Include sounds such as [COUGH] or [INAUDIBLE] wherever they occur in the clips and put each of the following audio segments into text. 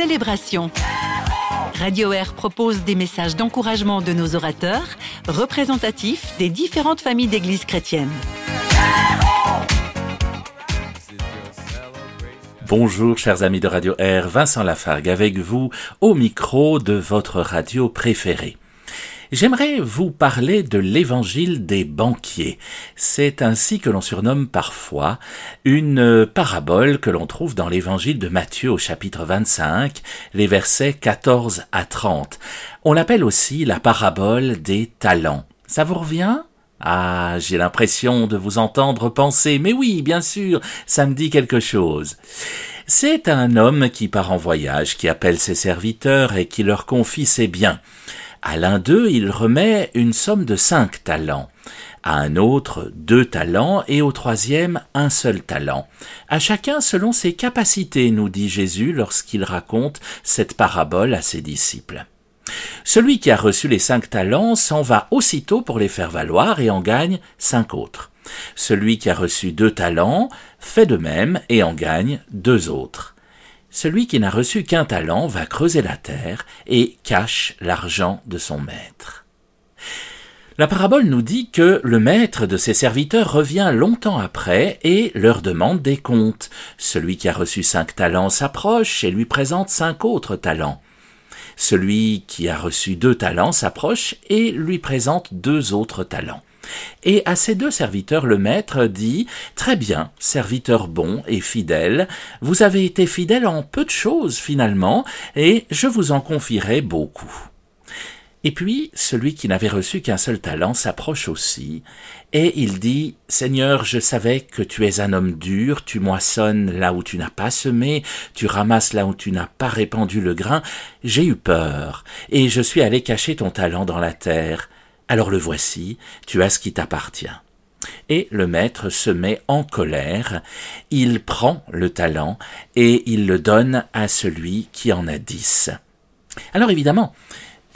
célébration. Radio Air propose des messages d'encouragement de nos orateurs, représentatifs des différentes familles d'églises chrétiennes. Bonjour chers amis de Radio Air, Vincent Lafargue avec vous au micro de votre radio préférée. J'aimerais vous parler de l'évangile des banquiers. C'est ainsi que l'on surnomme parfois une parabole que l'on trouve dans l'évangile de Matthieu au chapitre 25, les versets 14 à 30. On l'appelle aussi la parabole des talents. Ça vous revient? Ah, j'ai l'impression de vous entendre penser, mais oui, bien sûr, ça me dit quelque chose. C'est un homme qui part en voyage, qui appelle ses serviteurs et qui leur confie ses biens. À l'un d'eux, il remet une somme de cinq talents, à un autre deux talents et au troisième un seul talent. À chacun selon ses capacités, nous dit Jésus lorsqu'il raconte cette parabole à ses disciples. Celui qui a reçu les cinq talents s'en va aussitôt pour les faire valoir et en gagne cinq autres. Celui qui a reçu deux talents fait de même et en gagne deux autres. Celui qui n'a reçu qu'un talent va creuser la terre et cache l'argent de son maître. La parabole nous dit que le maître de ses serviteurs revient longtemps après et leur demande des comptes. Celui qui a reçu cinq talents s'approche et lui présente cinq autres talents. Celui qui a reçu deux talents s'approche et lui présente deux autres talents. Et à ces deux serviteurs le maître dit Très bien, serviteur bon et fidèle, vous avez été fidèle en peu de choses finalement, et je vous en confierai beaucoup. Et puis celui qui n'avait reçu qu'un seul talent s'approche aussi, et il dit Seigneur, je savais que tu es un homme dur, tu moissonnes là où tu n'as pas semé, tu ramasses là où tu n'as pas répandu le grain, j'ai eu peur, et je suis allé cacher ton talent dans la terre. Alors le voici, tu as ce qui t'appartient. Et le maître se met en colère, il prend le talent et il le donne à celui qui en a dix. Alors évidemment,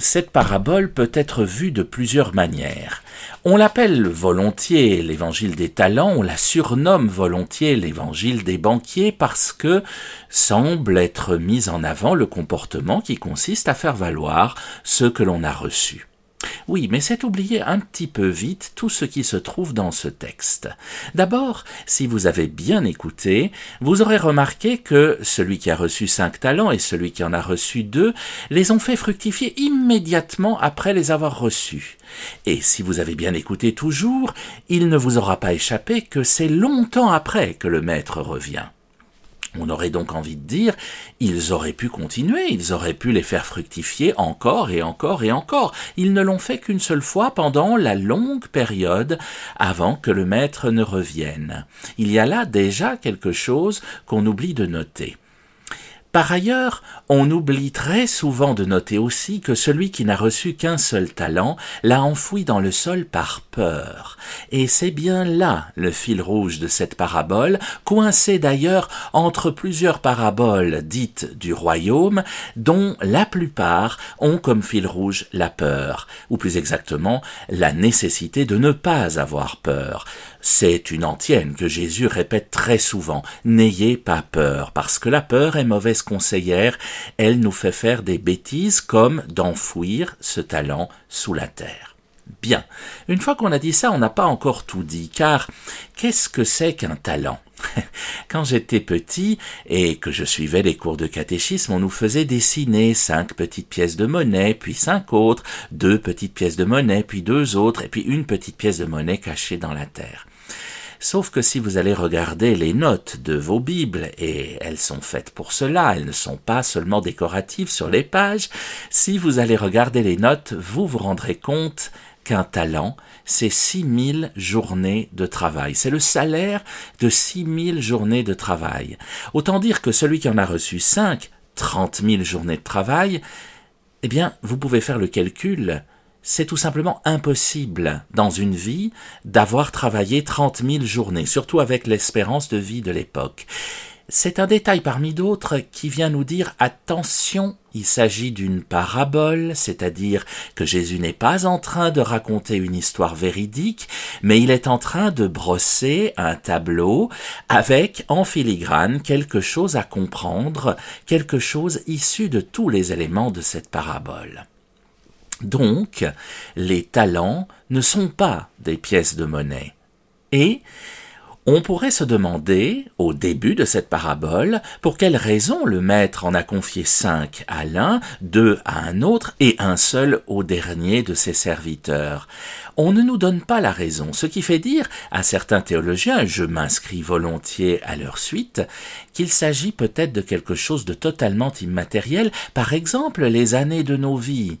cette parabole peut être vue de plusieurs manières. On l'appelle volontiers l'évangile des talents, on la surnomme volontiers l'évangile des banquiers parce que semble être mis en avant le comportement qui consiste à faire valoir ce que l'on a reçu. Oui, mais c'est oublier un petit peu vite tout ce qui se trouve dans ce texte. D'abord, si vous avez bien écouté, vous aurez remarqué que celui qui a reçu cinq talents et celui qui en a reçu deux les ont fait fructifier immédiatement après les avoir reçus. Et si vous avez bien écouté toujours, il ne vous aura pas échappé que c'est longtemps après que le maître revient. On aurait donc envie de dire, ils auraient pu continuer, ils auraient pu les faire fructifier encore et encore et encore. Ils ne l'ont fait qu'une seule fois pendant la longue période avant que le maître ne revienne. Il y a là déjà quelque chose qu'on oublie de noter. Par ailleurs, on oublie très souvent de noter aussi que celui qui n'a reçu qu'un seul talent l'a enfoui dans le sol par peur. Et c'est bien là le fil rouge de cette parabole, coincé d'ailleurs entre plusieurs paraboles dites du royaume, dont la plupart ont comme fil rouge la peur, ou plus exactement la nécessité de ne pas avoir peur. C'est une antienne que Jésus répète très souvent. N'ayez pas peur, parce que la peur est mauvaise conseillère, elle nous fait faire des bêtises comme d'enfouir ce talent sous la terre. Bien. Une fois qu'on a dit ça, on n'a pas encore tout dit, car qu'est-ce que c'est qu'un talent? [LAUGHS] Quand j'étais petit et que je suivais les cours de catéchisme, on nous faisait dessiner cinq petites pièces de monnaie, puis cinq autres, deux petites pièces de monnaie, puis deux autres, et puis une petite pièce de monnaie cachée dans la terre. Sauf que si vous allez regarder les notes de vos Bibles, et elles sont faites pour cela, elles ne sont pas seulement décoratives sur les pages, si vous allez regarder les notes, vous vous rendrez compte qu'un talent, c'est six mille journées de travail. C'est le salaire de six mille journées de travail. Autant dire que celui qui en a reçu cinq, trente mille journées de travail, eh bien, vous pouvez faire le calcul c'est tout simplement impossible dans une vie d'avoir travaillé trente mille journées, surtout avec l'espérance de vie de l'époque. c'est un détail parmi d'autres qui vient nous dire attention, il s'agit d'une parabole, c'est-à-dire que Jésus n'est pas en train de raconter une histoire véridique, mais il est en train de brosser un tableau avec en filigrane quelque chose à comprendre, quelque chose issu de tous les éléments de cette parabole. Donc, les talents ne sont pas des pièces de monnaie. Et on pourrait se demander, au début de cette parabole, pour quelle raison le maître en a confié cinq à l'un, deux à un autre et un seul au dernier de ses serviteurs. On ne nous donne pas la raison, ce qui fait dire à certains théologiens, je m'inscris volontiers à leur suite, qu'il s'agit peut-être de quelque chose de totalement immatériel, par exemple les années de nos vies.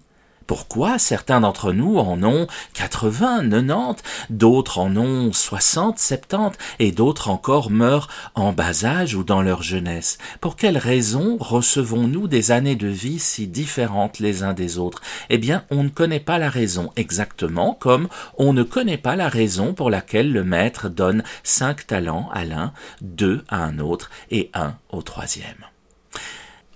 Pourquoi certains d'entre nous en ont 80, 90, d'autres en ont 60, 70, et d'autres encore meurent en bas âge ou dans leur jeunesse Pour quelles raisons recevons-nous des années de vie si différentes les uns des autres? Eh bien, on ne connaît pas la raison exactement comme on ne connaît pas la raison pour laquelle le maître donne cinq talents à l'un, deux à un autre et un au troisième.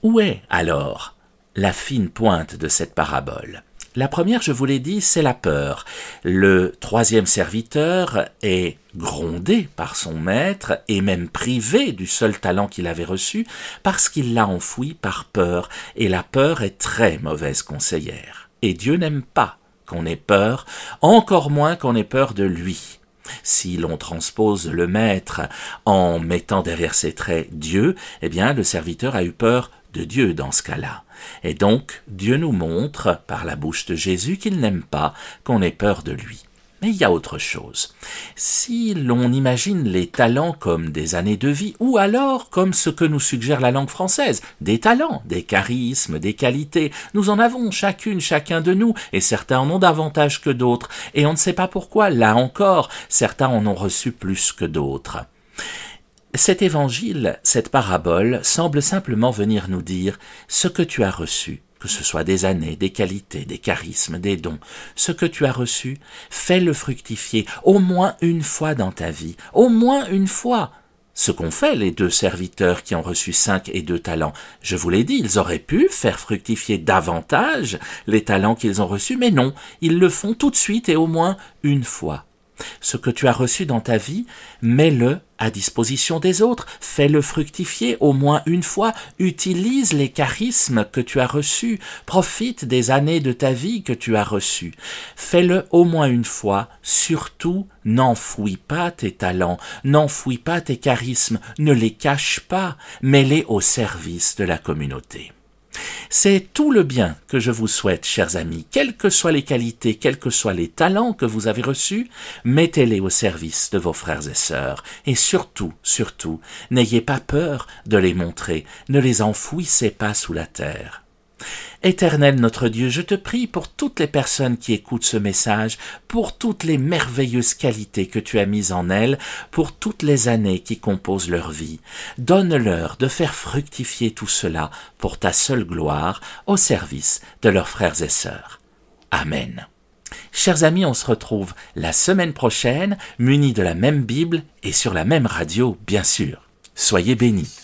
Où est alors la fine pointe de cette parabole. La première, je vous l'ai dit, c'est la peur. Le troisième serviteur est grondé par son maître et même privé du seul talent qu'il avait reçu parce qu'il l'a enfoui par peur, et la peur est très mauvaise conseillère. Et Dieu n'aime pas qu'on ait peur, encore moins qu'on ait peur de lui. Si l'on transpose le maître en mettant derrière ses traits Dieu, eh bien le serviteur a eu peur de Dieu dans ce cas-là. Et donc, Dieu nous montre, par la bouche de Jésus, qu'il n'aime pas qu'on ait peur de lui. Mais il y a autre chose. Si l'on imagine les talents comme des années de vie, ou alors comme ce que nous suggère la langue française, des talents, des charismes, des qualités, nous en avons chacune, chacun de nous, et certains en ont davantage que d'autres, et on ne sait pas pourquoi, là encore, certains en ont reçu plus que d'autres. Cet évangile, cette parabole, semble simplement venir nous dire ce que tu as reçu, que ce soit des années, des qualités, des charismes, des dons, ce que tu as reçu, fais-le fructifier au moins une fois dans ta vie, au moins une fois. Ce qu'ont fait les deux serviteurs qui ont reçu cinq et deux talents. Je vous l'ai dit, ils auraient pu faire fructifier davantage les talents qu'ils ont reçus, mais non, ils le font tout de suite et au moins une fois. Ce que tu as reçu dans ta vie, mets-le à disposition des autres, fais-le fructifier au moins une fois, utilise les charismes que tu as reçus, profite des années de ta vie que tu as reçues, fais-le au moins une fois, surtout n'enfouis pas tes talents, n'enfouis pas tes charismes, ne les cache pas, mets-les au service de la communauté. C'est tout le bien que je vous souhaite, chers amis, quelles que soient les qualités, quels que soient les talents que vous avez reçus, mettez-les au service de vos frères et sœurs, et surtout, surtout, n'ayez pas peur de les montrer, ne les enfouissez pas sous la terre. Éternel notre Dieu, je te prie pour toutes les personnes qui écoutent ce message, pour toutes les merveilleuses qualités que tu as mises en elles, pour toutes les années qui composent leur vie. Donne-leur de faire fructifier tout cela pour ta seule gloire, au service de leurs frères et sœurs. Amen. Chers amis, on se retrouve la semaine prochaine, munis de la même Bible et sur la même radio, bien sûr. Soyez bénis.